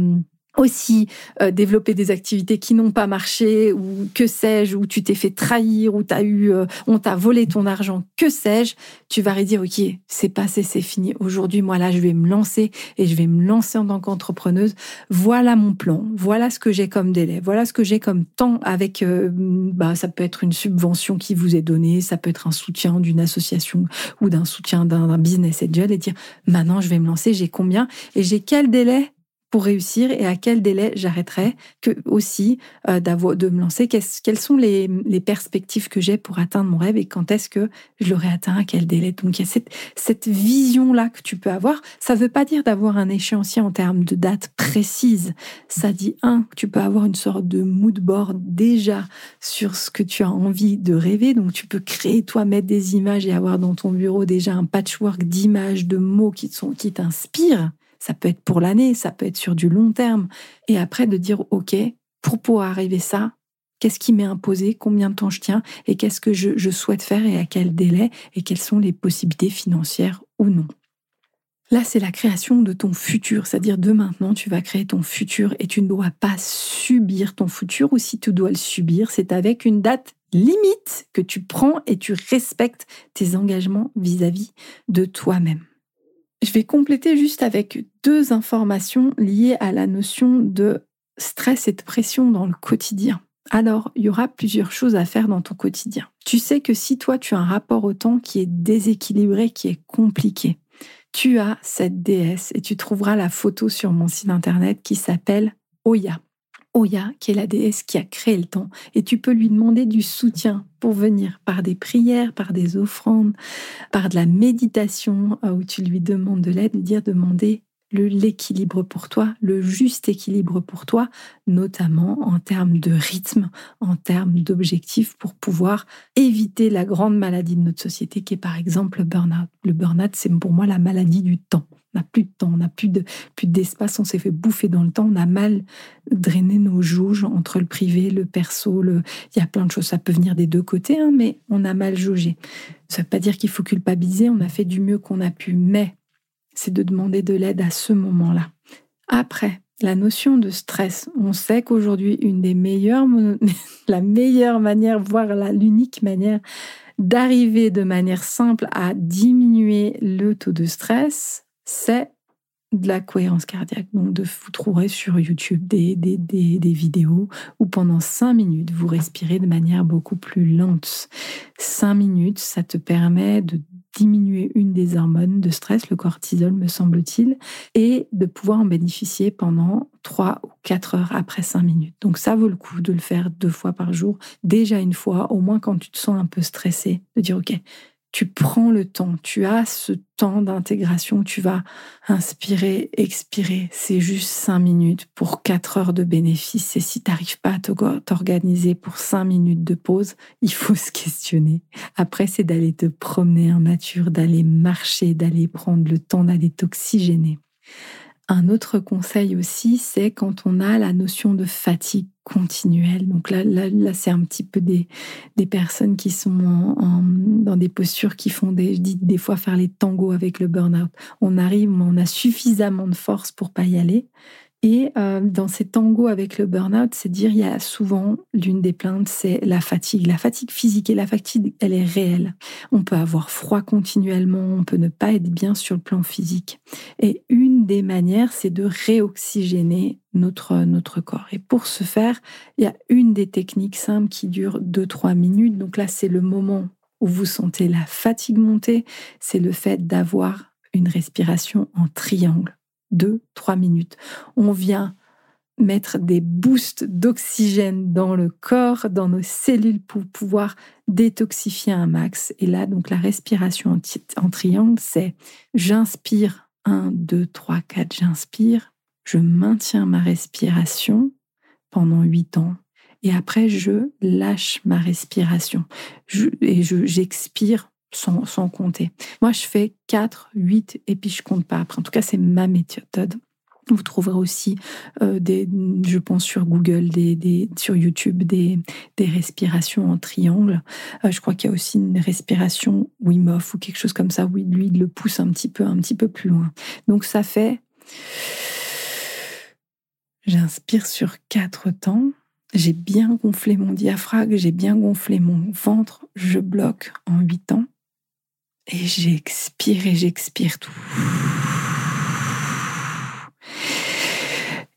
S1: aussi euh, développer des activités qui n'ont pas marché ou que sais-je ou tu t'es fait trahir ou t'as eu euh, on t'a volé ton argent que sais-je tu vas redire ok c'est passé c'est fini. Aujourd'hui moi là je vais me lancer et je vais me lancer en tant qu'entrepreneuse. Voilà mon plan. Voilà ce que j'ai comme délai. Voilà ce que j'ai comme temps avec euh, bah ça peut être une subvention qui vous est donnée ça peut être un soutien d'une association ou d'un soutien d'un business angel et dire maintenant je vais me lancer j'ai combien et j'ai quel délai pour réussir et à quel délai j'arrêterai que aussi euh, de me lancer. Quelles sont les, les perspectives que j'ai pour atteindre mon rêve et quand est-ce que je l'aurai atteint à quel délai? Donc il y a cette, cette vision là que tu peux avoir. Ça veut pas dire d'avoir un échéancier en termes de date précise. Ça dit un tu peux avoir une sorte de mood board déjà sur ce que tu as envie de rêver. Donc tu peux créer toi mettre des images et avoir dans ton bureau déjà un patchwork d'images de mots qui sont qui t'inspirent ça peut être pour l'année, ça peut être sur du long terme. Et après de dire, OK, pour pouvoir arriver ça, qu'est-ce qui m'est imposé, combien de temps je tiens et qu'est-ce que je, souhaite faire et à quel délai et quelles sont les possibilités financières ou non. Là, c'est la création de ton futur, c'est-à-dire de maintenant, tu vas créer ton futur et tu ne dois pas subir ton futur ou si tu dois le subir, c'est avec une date limite que tu prends et tu respectes tes engagements vis à -vis de toi-même. Je vais compléter juste avec deux informations liées à la notion de stress et de pression dans le quotidien. Alors, il y aura plusieurs choses à faire dans ton quotidien. Tu sais que si toi, tu as un rapport au temps qui est déséquilibré, qui est compliqué, tu as cette déesse et tu trouveras la photo sur mon site internet qui s'appelle Oya. Oya, qui est la déesse qui a créé le temps, et tu peux lui demander du soutien pour venir par des prières, par des offrandes, par de la méditation, euh, où tu lui demandes de l'aide, dire demander l'équilibre pour toi, le juste équilibre pour toi, notamment en termes de rythme, en termes d'objectifs pour pouvoir éviter la grande maladie de notre société qui est par exemple le burn-out. Le burn-out, c'est pour moi la maladie du temps. On n'a plus de temps, on n'a plus de plus d'espace, on s'est fait bouffer dans le temps, on a mal drainé nos jauges entre le privé, le perso, le... il y a plein de choses, ça peut venir des deux côtés, hein, mais on a mal jaugé. Ça ne veut pas dire qu'il faut culpabiliser, on a fait du mieux qu'on a pu, mais c'est de demander de l'aide à ce moment-là. Après, la notion de stress, on sait qu'aujourd'hui, une des meilleures, la meilleure manière, voire l'unique manière d'arriver de manière simple à diminuer le taux de stress, c'est de la cohérence cardiaque. Donc, de, vous trouverez sur YouTube des, des, des, vidéos où pendant cinq minutes, vous respirez de manière beaucoup plus lente. Cinq minutes, ça te permet de diminuer une des hormones de stress, le cortisol, me semble-t-il, et de pouvoir en bénéficier pendant trois ou quatre heures après cinq minutes. Donc, ça vaut le coup de le faire deux fois par jour. Déjà une fois, au moins quand tu te sens un peu stressé, de dire, OK, tu prends le temps, tu as ce temps d'intégration, tu vas inspirer, expirer. C'est juste cinq minutes pour quatre heures de bénéfice. Et si tu n'arrives pas à t'organiser pour cinq minutes de pause, il faut se questionner. Après, c'est d'aller te promener en nature, d'aller marcher, d'aller prendre le temps d'aller t'oxygéner. Un autre conseil aussi, c'est quand on a la notion de fatigue continuelle. Donc là, là, c'est un petit peu des, des personnes qui sont dans des postures qui font des, des fois faire les tangos avec le burn-out. On arrive, on a suffisamment de force pour pas y aller. Et euh, dans ces tangos avec le burn-out, c'est dire, il y a souvent l'une des plaintes, c'est la fatigue. La fatigue physique et la fatigue, elle est réelle. On peut avoir froid continuellement, on peut ne pas être bien sur le plan physique. Et une des manières, c'est de réoxygéner notre, notre corps. Et pour ce faire, il y a une des techniques simples qui dure 2-3 minutes. Donc là, c'est le moment où vous sentez la fatigue monter. C'est le fait d'avoir une respiration en triangle deux, trois minutes. On vient mettre des boosts d'oxygène dans le corps, dans nos cellules pour pouvoir détoxifier un max. Et là, donc la respiration en, triangle, c'est j'inspire 1, 2, 3, 4, j'inspire, je maintiens ma respiration pendant 8 ans. Et après, je lâche ma respiration. et j'expire sans, compter. Moi, je fais 4, 8 et puis je compte pas après. En tout cas, c'est ma méthode. Vous trouverez aussi, euh, je pense, sur Google, sur YouTube, des, des respirations en triangle. Euh, je crois qu'il y a aussi une respiration Wim Hof ou quelque chose comme ça où lui, il le pousse un petit peu, un petit peu plus loin. Donc, ça fait... J'inspire sur quatre temps. J'ai bien gonflé mon diaphragme, j'ai bien gonflé mon ventre. Je bloque en huit temps. Et j'expire et j'expire tout.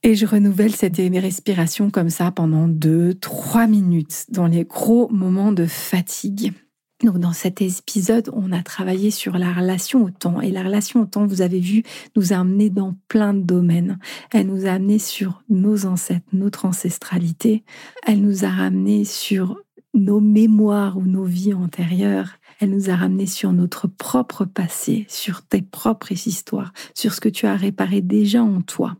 S1: Et je renouvelle cette respiration comme ça pendant deux, trois minutes dans les gros moments de fatigue. Donc dans cet épisode, on a travaillé sur la relation au temps. Et la relation au temps, vous avez vu, nous a amené dans plein de domaines. Elle nous a amené sur nos ancêtres, notre ancestralité. Elle nous a ramené sur nos mémoires ou nos vies antérieures. Elle nous a ramené sur notre propre passé, sur tes propres histoires, sur ce que tu as réparé déjà en toi.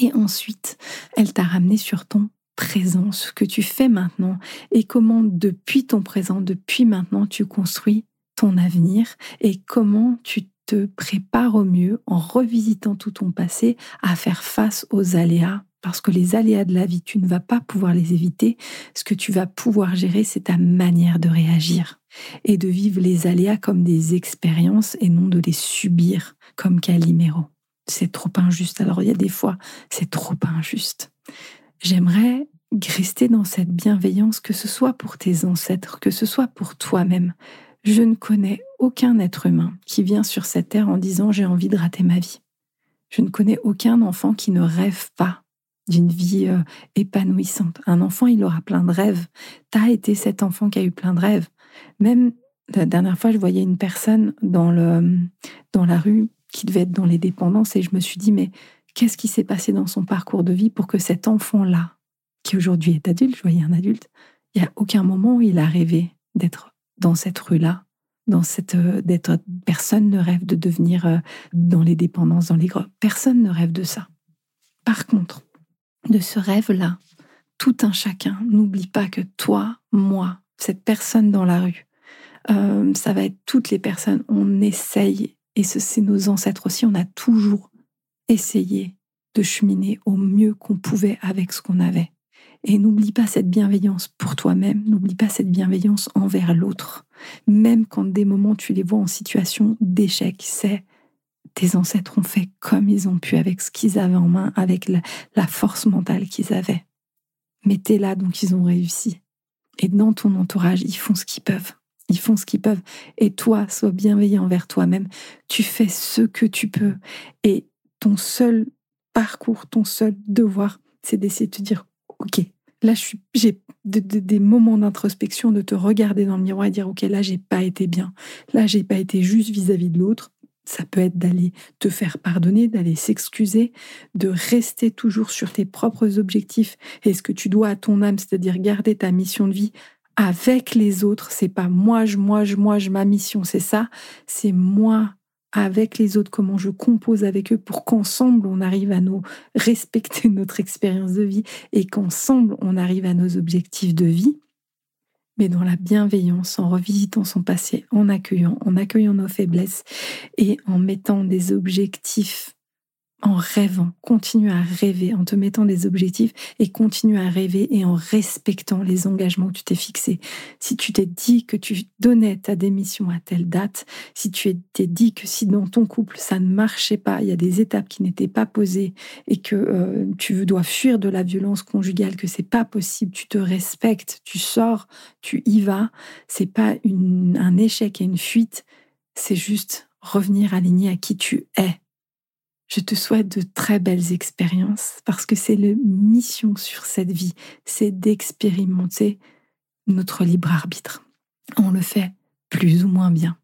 S1: Et ensuite, elle t'a ramené sur ton présent, ce que tu fais maintenant et comment depuis ton présent, depuis maintenant, tu construis ton avenir et comment tu te prépares au mieux en revisitant tout ton passé à faire face aux aléas. Parce que les aléas de la vie, tu ne vas pas pouvoir les éviter. Ce que tu vas pouvoir gérer, c'est ta manière de réagir et de vivre les aléas comme des expériences et non de les subir comme Calimero. C'est trop injuste. Alors il y a des fois, c'est trop injuste. J'aimerais rester dans cette bienveillance, que ce soit pour tes ancêtres, que ce soit pour toi-même. Je ne connais aucun être humain qui vient sur cette terre en disant j'ai envie de rater ma vie. Je ne connais aucun enfant qui ne rêve pas d'une vie euh, épanouissante. Un enfant, il aura plein de rêves. T'as été cet enfant qui a eu plein de rêves. Même la dernière fois, je voyais une personne dans, le, dans la rue qui devait être dans les dépendances et je me suis dit, mais qu'est-ce qui s'est passé dans son parcours de vie pour que cet enfant-là, qui aujourd'hui est adulte, je voyais un adulte, il n'y a aucun moment où il a rêvé d'être dans cette rue-là, dans cette euh, d'être personne ne rêve de devenir euh, dans les dépendances, dans les grottes. Personne ne rêve de ça. Par contre, de ce rêve-là, tout un chacun, n'oublie pas que toi, moi, cette personne dans la rue, euh, ça va être toutes les personnes. On essaye, et c'est nos ancêtres aussi, on a toujours essayé de cheminer au mieux qu'on pouvait avec ce qu'on avait. Et n'oublie pas cette bienveillance pour toi-même, n'oublie pas cette bienveillance envers l'autre. Même quand des moments tu les vois en situation d'échec, c'est tes ancêtres ont fait comme ils ont pu avec ce qu'ils avaient en main, avec la, force mentale qu'ils avaient. Mais t'es là, donc ils ont réussi. Et dans ton entourage, ils font ce qu'ils peuvent. Ils font ce qu'ils peuvent. Et toi, sois bienveillant envers toi-même. Tu fais ce que tu peux. Et ton seul parcours, ton seul devoir, c'est d'essayer de te dire, OK, là, j'ai des moments d'introspection, de te regarder dans le miroir et dire, OK, là, j'ai pas été bien. Là, j'ai pas été juste vis-à-vis de l'autre. Ça peut être d'aller te faire pardonner, d'aller s'excuser, de rester toujours sur tes propres objectifs et ce que tu dois à ton âme, c'est-à-dire garder ta mission de vie avec les autres. C'est pas moi, je, moi, je, moi, je, ma mission, c'est ça. C'est moi avec les autres, comment je compose avec eux pour qu'ensemble on arrive à nous respecter notre expérience de vie et qu'ensemble on arrive à nos objectifs de vie, mais dans la bienveillance, en revisitant son passé, en accueillant, en accueillant nos faiblesses et en mettant des objectifs en rêvant, continue à rêver, en te mettant des objectifs et continue à rêver et en respectant les engagements que tu t'es fixés. Si tu t'es dit que tu donnais ta démission à telle date, si tu t'es dit que si dans ton couple ça ne marchait pas, il y a des étapes qui n'étaient pas posées et que euh, tu dois fuir de la violence conjugale, que c'est pas possible, tu te respectes, tu sors, tu y vas, c'est pas un échec et une fuite, c'est juste revenir aligné à qui tu es je te souhaite de très belles expériences parce que c'est la mission sur cette vie, c'est d'expérimenter notre libre arbitre. On le fait plus ou moins bien.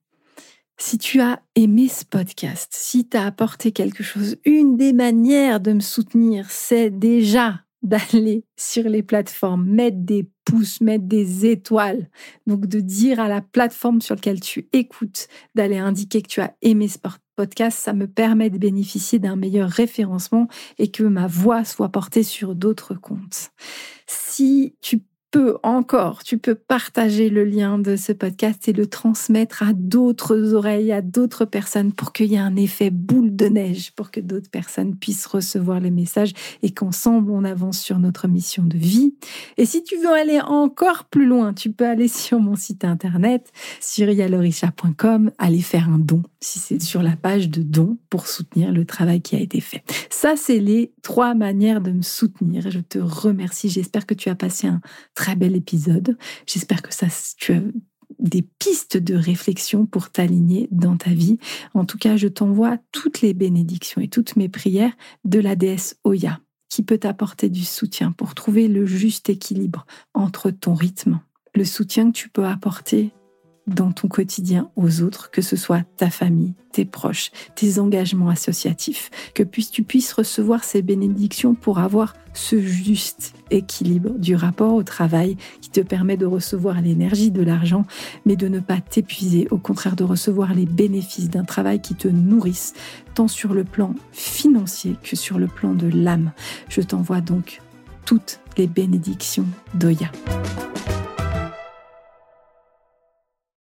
S1: Si tu as aimé ce podcast, si tu as apporté quelque chose, une des manières de me soutenir, c'est déjà d'aller sur les plateformes, mettre des pouces, mettre des étoiles. Donc de dire à la plateforme sur laquelle tu écoutes, d'aller indiquer que tu as aimé ce podcast, ça me permet de bénéficier d'un meilleur référencement et que ma voix soit portée sur d'autres comptes. Si tu peux encore, tu peux partager le lien de ce podcast et le transmettre à d'autres oreilles, à d'autres personnes pour qu'il y ait un effet boule de neige, pour que d'autres personnes puissent recevoir les messages et qu'ensemble on avance sur notre mission de vie. Et si tu veux aller encore plus loin, tu peux aller sur mon site internet, sur yalorisha.com, aller faire un don, si c'est sur la page de don pour soutenir le travail qui a été fait. Ça, c'est les trois manières de me soutenir. Je te remercie. J'espère que tu as passé un très bel épisode. J'espère que ça, tu as des pistes de réflexion pour t'aligner dans ta vie. En tout cas, je t'envoie toutes les bénédictions et toutes mes prières de la déesse Oya qui peut t'apporter du soutien pour trouver le juste équilibre entre ton rythme, le soutien que tu peux apporter dans ton quotidien aux autres, que ce soit ta famille, tes proches, tes engagements associatifs, que tu puisses recevoir ces bénédictions pour avoir ce juste équilibre du rapport au travail qui te permet de recevoir l'énergie de l'argent, mais de ne pas t'épuiser, au contraire de recevoir les bénéfices d'un travail qui te nourrisse, tant sur le plan financier que sur le plan de l'âme. Je t'envoie donc toutes les bénédictions d'Oya.